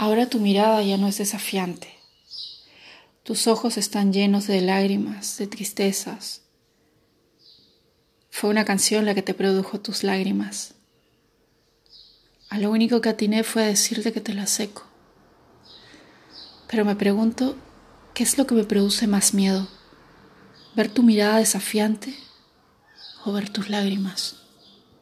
Ahora tu mirada ya no es desafiante. Tus ojos están llenos de lágrimas, de tristezas. Fue una canción la que te produjo tus lágrimas. A lo único que atiné fue decirte que te la seco. Pero me pregunto, ¿qué es lo que me produce más miedo? ¿Ver tu mirada desafiante o ver tus lágrimas?